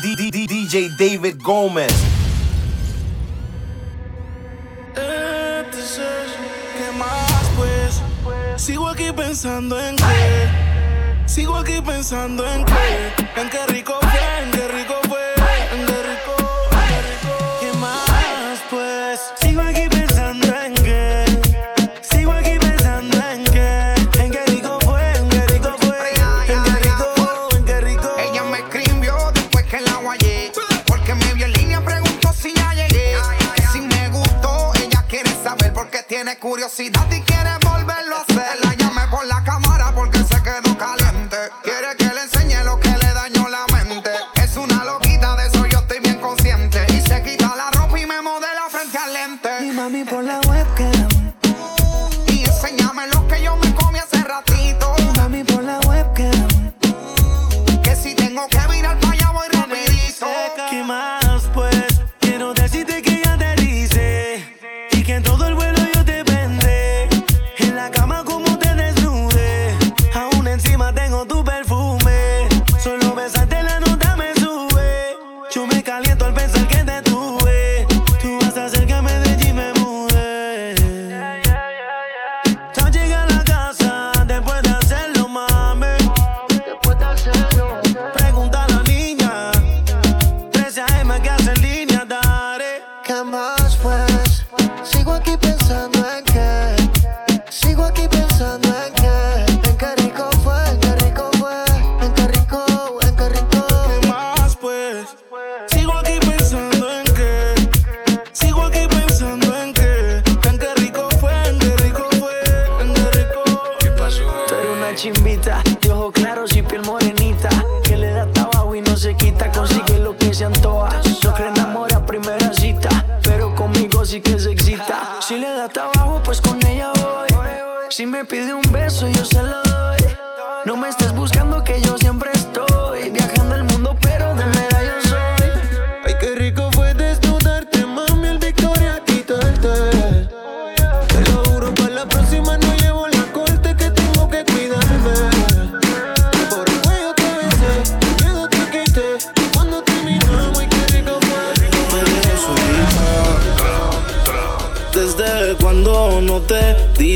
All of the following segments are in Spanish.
D D D DJ David Gómez. Este ¿Qué más pues? Sigo aquí pensando en qué. Sigo aquí pensando en qué. En qué rico. curiosidad y quieres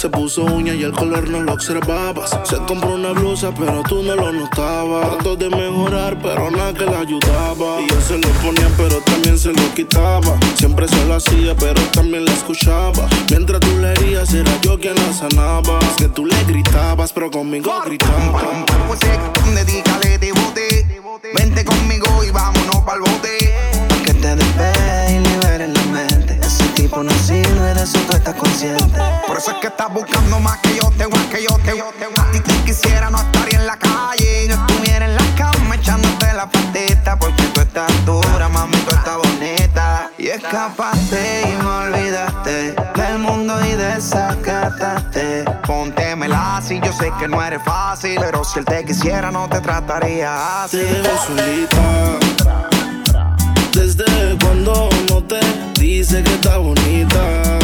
Se puso uña y el color no lo observabas. Se compró una blusa, pero tú no lo notabas. Trató de mejorar, pero nada que la ayudaba. Y yo se lo ponía, pero también se lo quitaba. Siempre se lo hacía, pero también la escuchaba. Mientras tú le herías, era yo quien la sanaba. Es que tú le gritabas, pero conmigo gritaba. Pues Dedícale, te. Vente conmigo y vámonos pa'l bote. Que te despegue y liberes la mente conocí, no eres eso, tú estás consciente. Por eso es que estás buscando más que yo te más que yo te A ti te quisiera no estaría en la calle, yo estuviera en la cama echándote la patita. Porque tú estás dura, mami, tú estás bonita. Y escapaste y me olvidaste del mundo y desacataste. Póntemela si yo sé que no eres fácil, pero si él te quisiera no te trataría así. Te cuando no te dice que está bonita.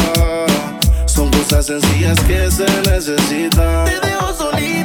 Son cosas sencillas que se necesitan. Te dejo solita.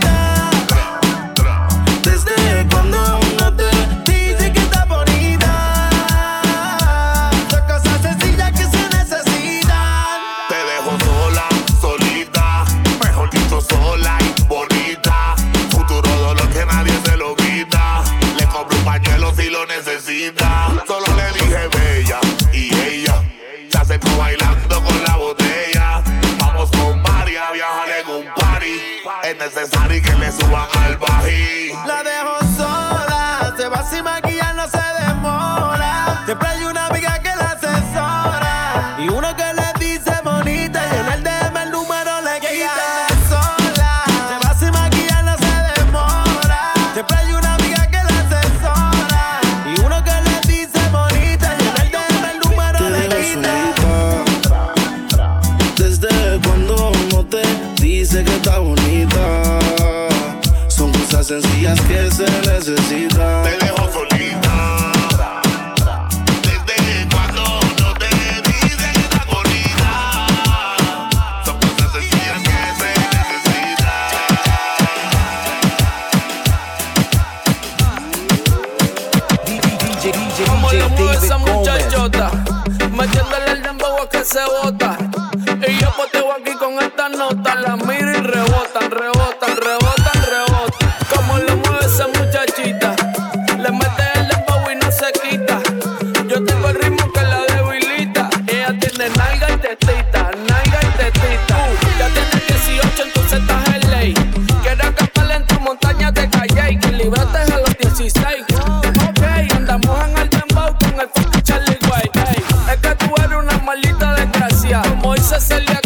Como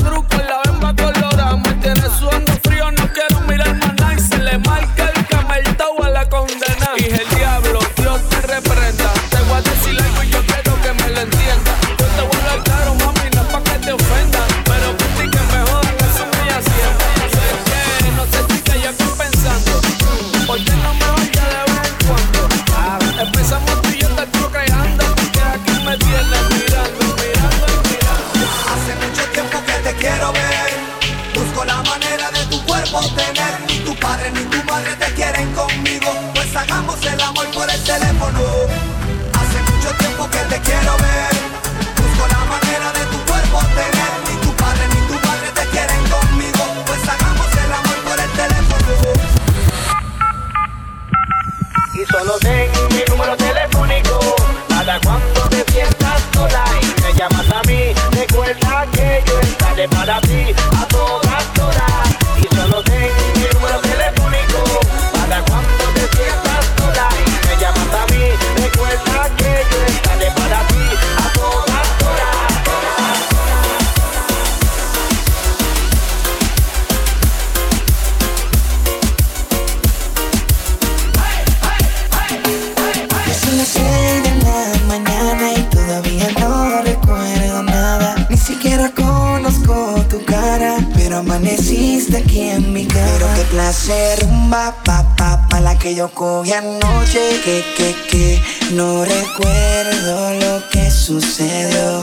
clase rumba, pa, pa, pa, la que yo cogí anoche. Que, que, que, no recuerdo lo que sucedió.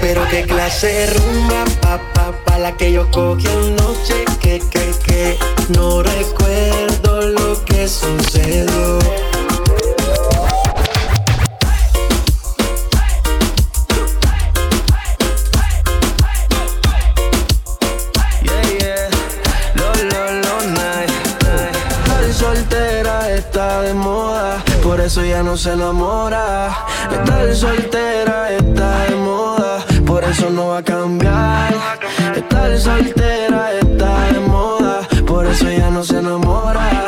Pero qué clase rumba, pa, pa, pa, la que yo cogí anoche. Que, que, que, no recuerdo lo que sucedió. Eso ya no se enamora. Estar soltera está de moda, por eso no va a cambiar. Estar soltera está de moda, por eso ya no se enamora.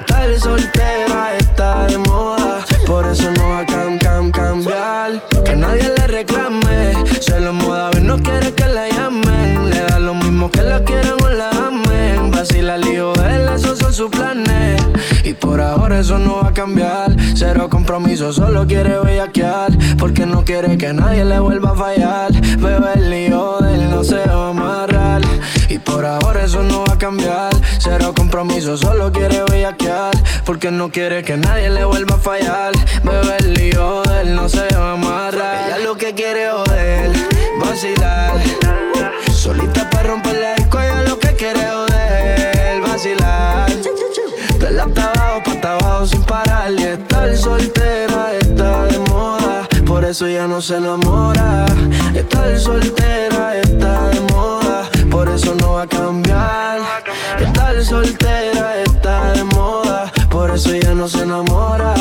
Estar soltera está de moda, por eso no va a cam, cam, cambiar. Que nadie le reclame, se lo moda y no quiere que la llamen. Le da lo mismo que la quieran o la amen. Vacila el hijo de él, esos son sus planes. Y por ahora eso no va a cambiar. Cero compromiso, solo quiere bellaquear. Porque no quiere que nadie le vuelva a fallar. Bebe el hijo de él, no se va a amarrar. Y por ahora eso no va a cambiar. Cero compromiso, solo quiere bellaquear. Porque no quiere que nadie le vuelva a fallar. Bebe el hijo de él, no se va a amarrar. Ella lo que quiere es joder, vacilar. Solita De la hasta abajo, pa' abajo sin parar. Y estar soltera está de moda. Por eso ya no se enamora. Estar soltera está de moda. Por eso no va a cambiar. Estar soltera está de moda. Por eso ya no se enamora.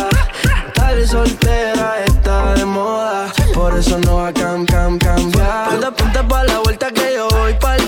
Estar soltera está de moda. Por eso no va a cam, cam, cambiar. Ponte, ponte pa' la vuelta que yo voy pa'l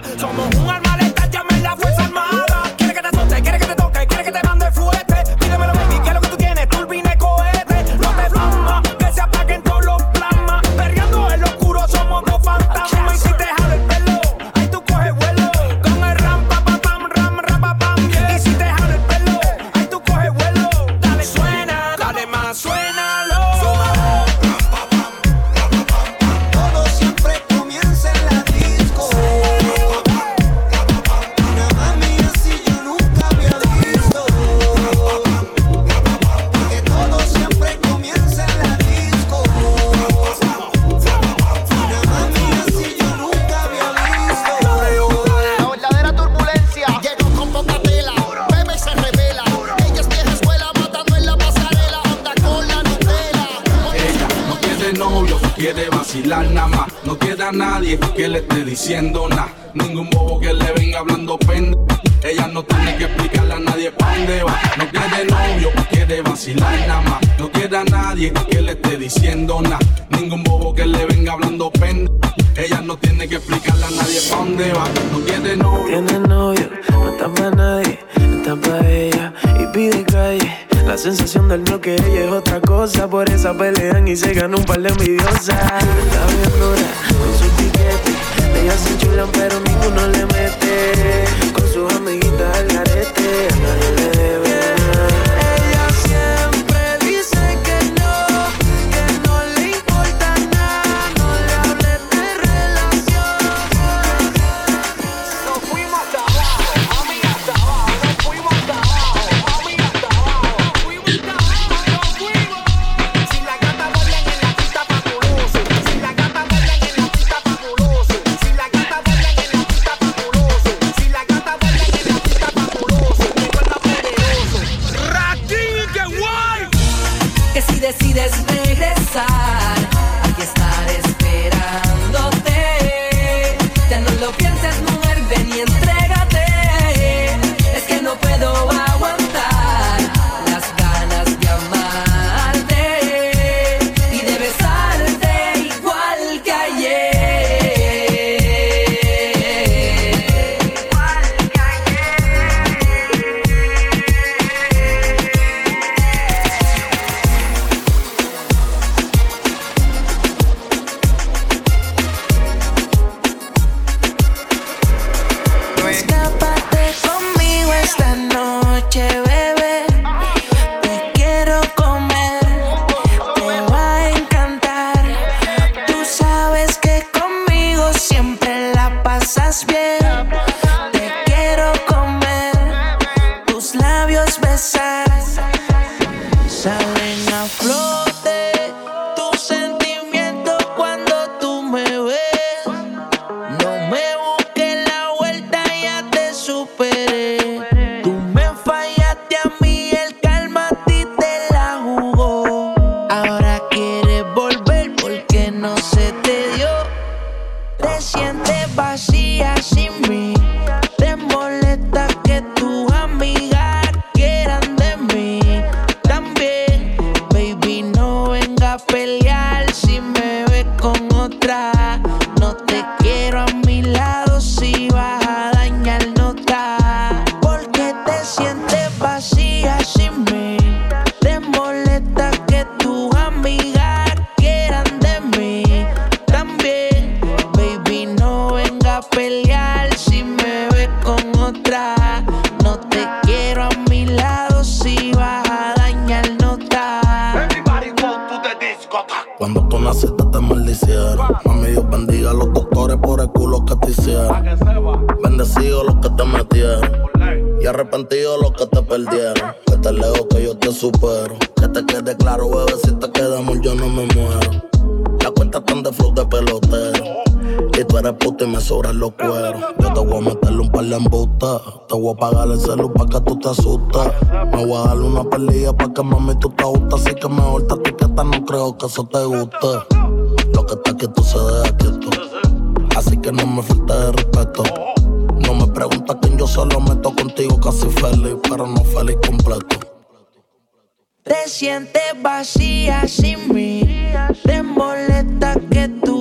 Somos un alma que le esté diciendo nada. Ningún bobo que le venga hablando pende. Ella no tiene que explicarle a nadie pa' dónde va. No quiere novio, quiere vacilar nada más. No quiere a nadie que le esté diciendo nada. Ningún bobo que le venga hablando pende. Ella no tiene que explicarle a nadie pa' dónde va. No quiere novio. Tiene novio, no está pa' nadie, no está pa' ella. Y pide calle. La sensación del bloque ella es otra cosa. Por esa pelean y se gana un par de envidiosas. Está bien con su ellas se chulan pero ninguno le mete. Con sus amiguitas al garete. el celu pa' que tú te asustes. Me voy a dar una pelea pa' que mami tú te gusta. Así que mejor te etiqueta, no creo que eso te guste. Lo que está quieto se deja quieto. Así que no me falte de respeto. No me preguntas quién yo solo meto contigo casi feliz, pero no feliz completo. Te sientes vacía sin mí, te molesta que tú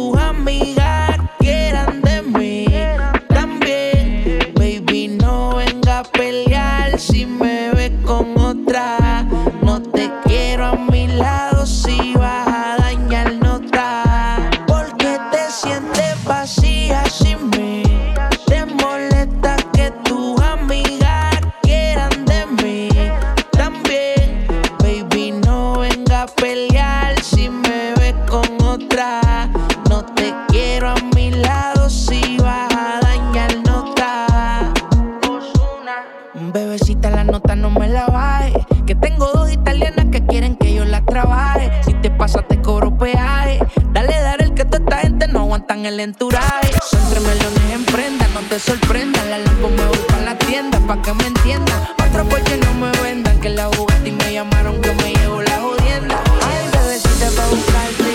en el entourage. Entre melones en prenda, no te sorprendan. La lampo me voy pa' la tienda, pa' que me entiendan. Otra pues porque no me vendan, que la y me llamaron que me llevo la jodienda. Ay, bebecita pa' buscarte.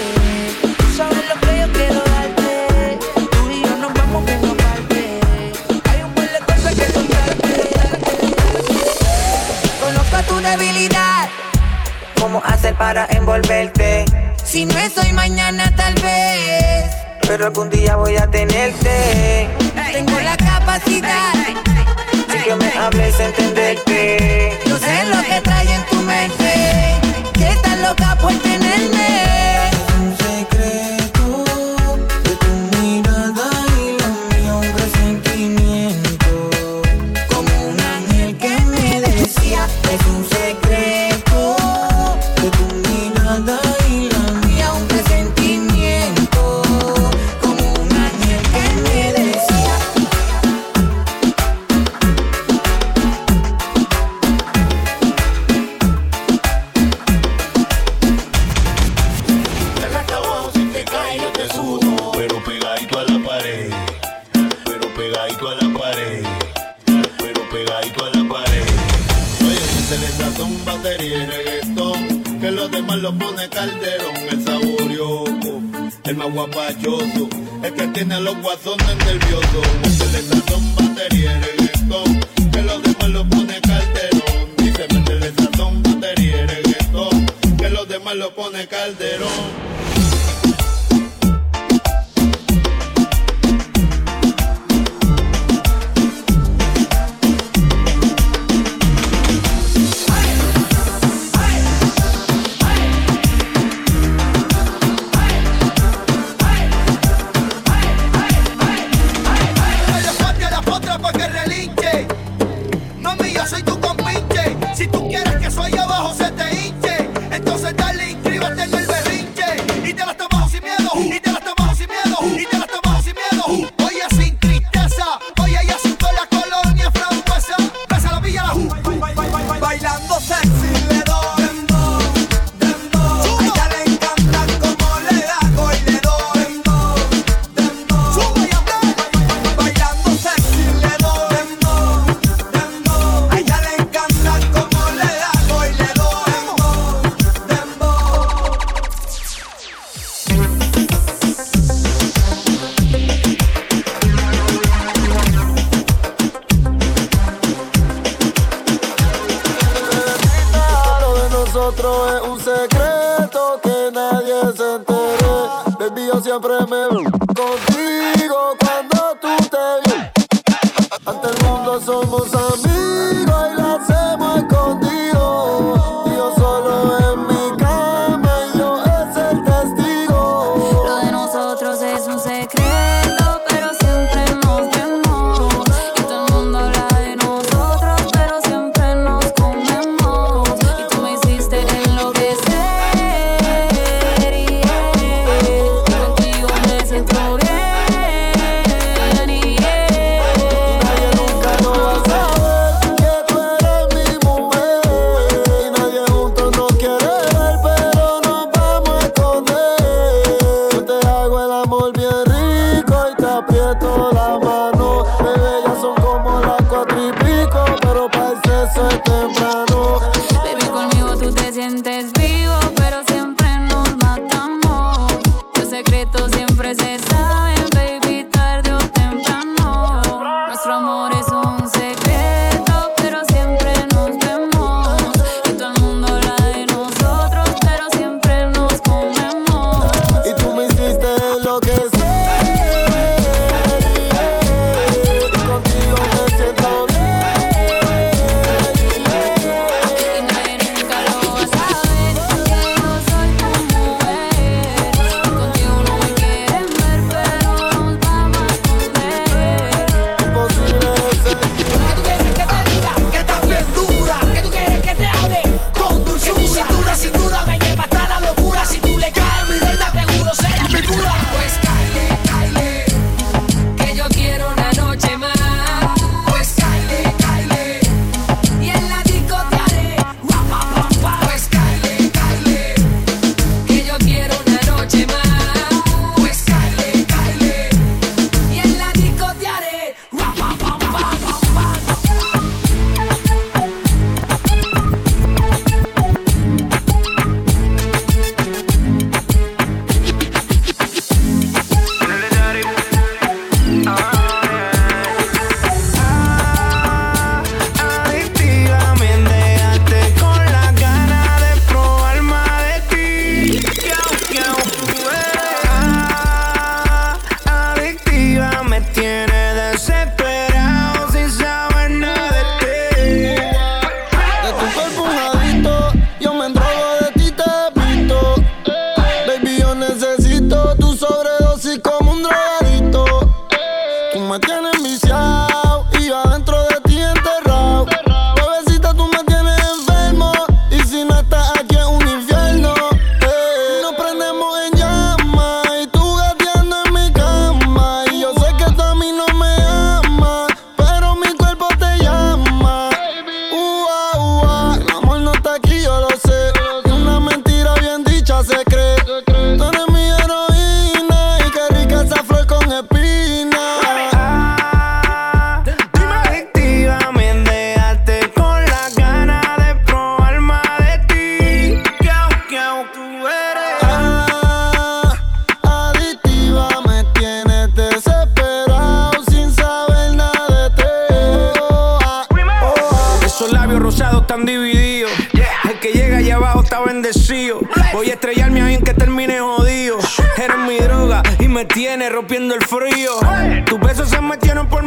Tú sabes lo que yo quiero darte. Tú y yo nos vamos bien aparte. Hay un par de cosas que contarte. Conozco tu debilidad. ¿Cómo hacer para envolverte? Si no es hoy, mañana tal vez pero algún día voy a tenerte. Tengo la capacidad, sí que me hables entenderte. Yo sé lo que trae en tu mente, que estás loca por que más lo pone Calderón, el saborioco, el más guapachoso, el que tiene los guasones nerviosos, el de sazón, batería y reggaetón, que los demás lo pone Calderón, dice, métele sazón, batería y reggaetón, que los demás lo pone Calderón. Tiene rompiendo el frío. Tus besos se metieron por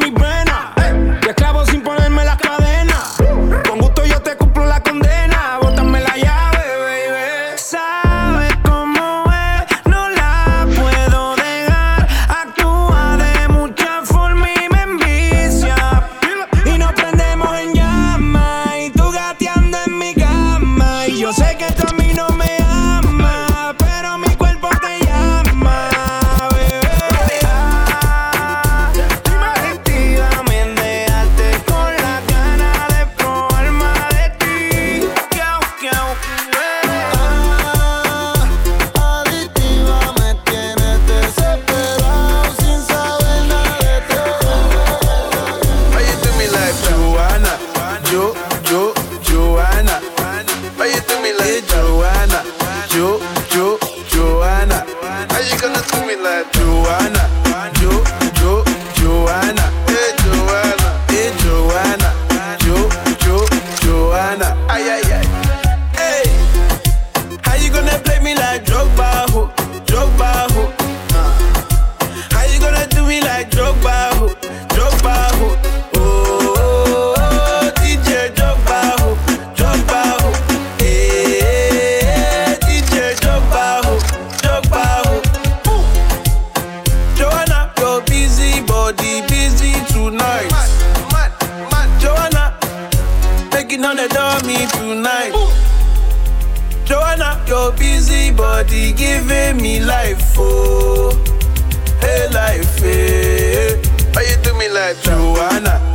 Joanna,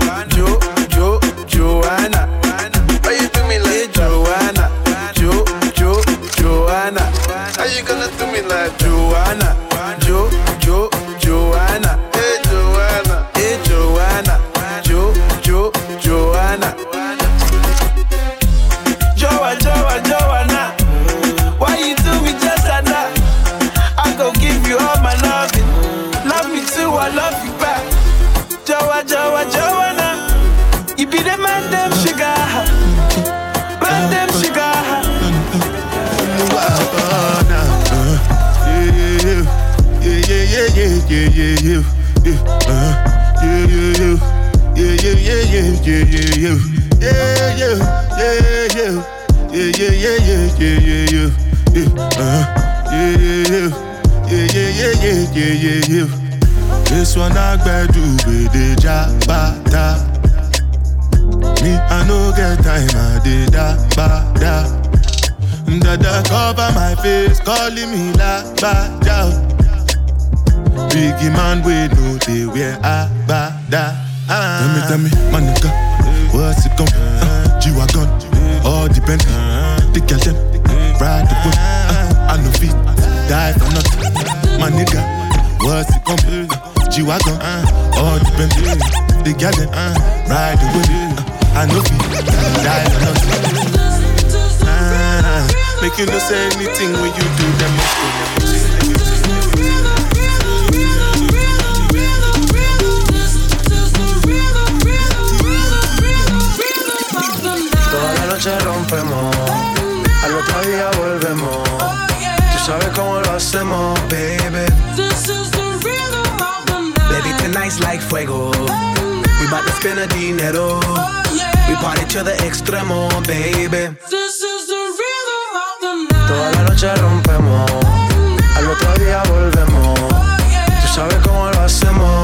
I do with the jabata. Me, I no get time, I did da ba. Dada cover my face, calling me la ba. Biggie man, we know they wear a ba da. Tell me, tell me, my nigga, what's it come? Uh, G-Wagon, all depend. The girl them, ride the whip. Uh, I no fit, die for nothing. My nigga, what's it come? G-Wagon, all depend. The girl them, ride the whip. Uh, I no fit, die for nothing. Uh, make you no say anything when you do them. Toda la noche rompemos, al otro día volvemos. Tú sabes cómo lo hacemos, baby. Baby, tonight's like fuego. We bout to spend a dinero. We party to the extremo, baby. Toda la noche rompemos, al otro día volvemos. Tú sabes cómo lo hacemos,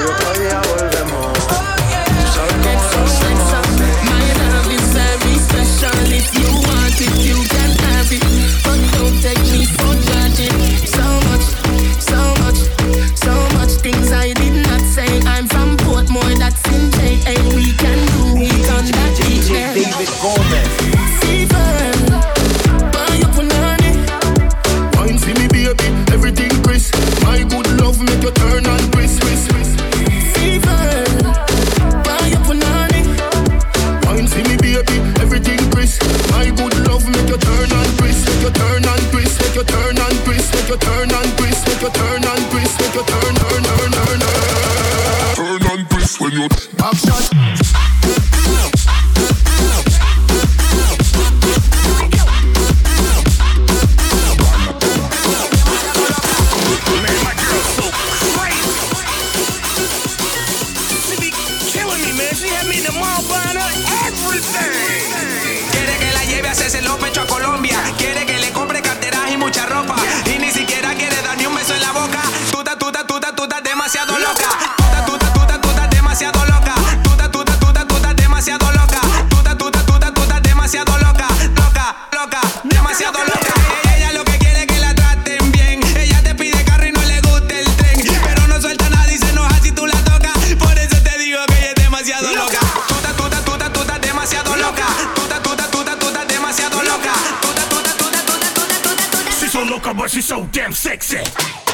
al My love is very special if you want it, you can. smoker, but she's so damn sexy.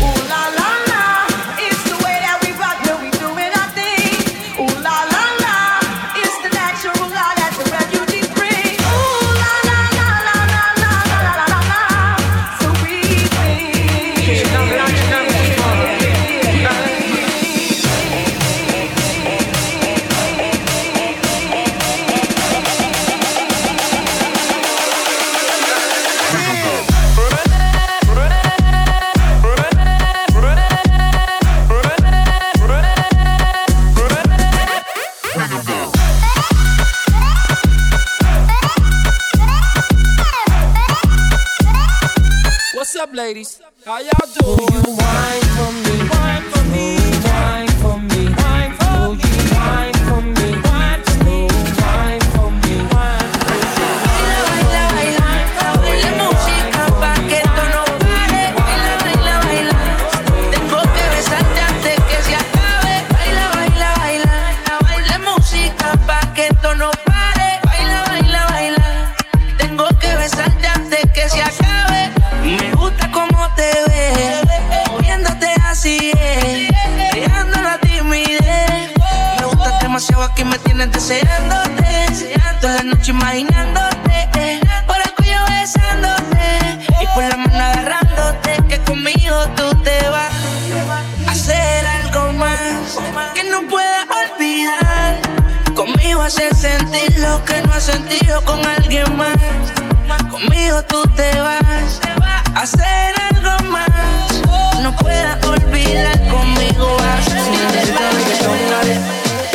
Ooh la la. ladies? How y'all doing? Will you wine for me? deseándote, deseándote, toda la noche imaginándote, eh, por el cuello besándote y por la mano agarrándote, que conmigo tú te vas a hacer algo más que no puedas olvidar. Conmigo hacer sentir lo que no has sentido con alguien más. Conmigo tú te vas a hacer algo más. No puedas olvidar conmigo vas a sentir lo que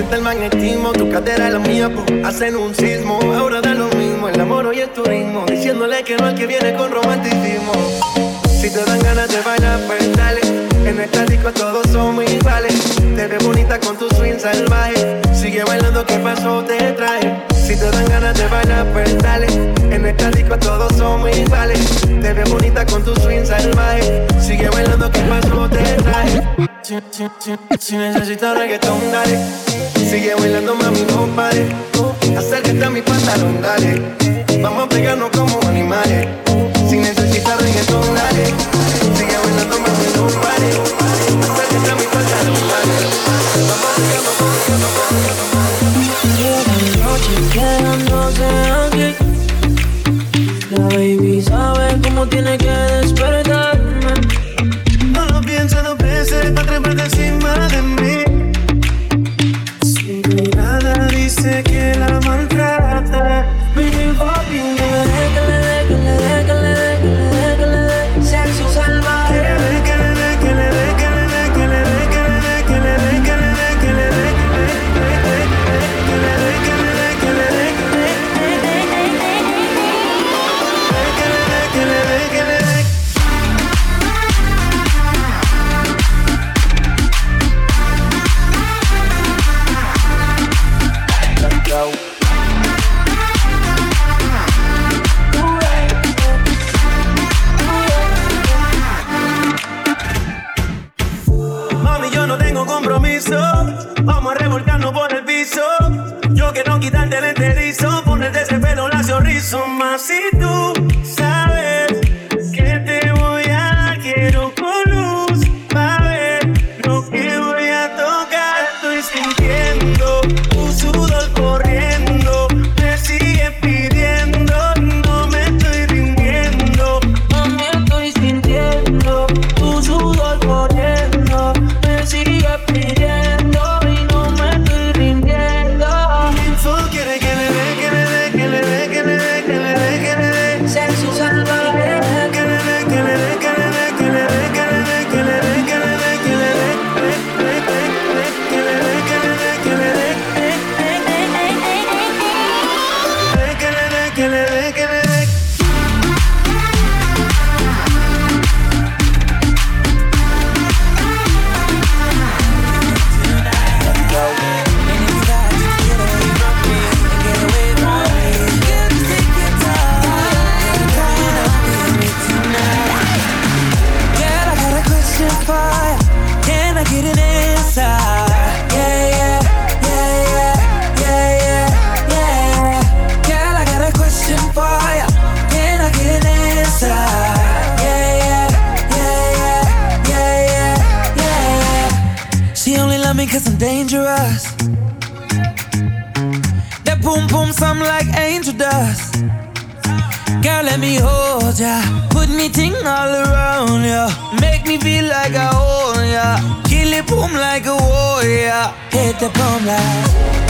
siente el magnetismo, tu cadera y la mía po, hacen un sismo. Ahora da lo mismo el amor y el turismo, diciéndole que no al que viene con romanticismo. Si te dan ganas de bailar, pues dale. En esta disco todos somos iguales. Te ves bonita con tu swing salvaje. Sigue bailando, ¿qué pasó? Te trae. Si te dan ganas de bailar, pues dale. En esta disco todos somos iguales. Te ves bonita con tu swing salvaje. Sigue bailando, ¿qué pasó? Te trae. Si, si, si, si necesitas reggaetón, dale. Sigue bailando, mami, no pare. Acércate a mi pantalón, dale. Vamos a pegarnos como animales. Si necesitas reggaetón, dale. Sigue bailando, mami, no pare. Acércate a mi pantalón, dale. Vamos a pegarnos como animales. Quedándose aquí. La baby sabe cómo tiene que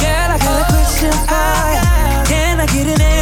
Girl, I got a question for you. Can I get an answer?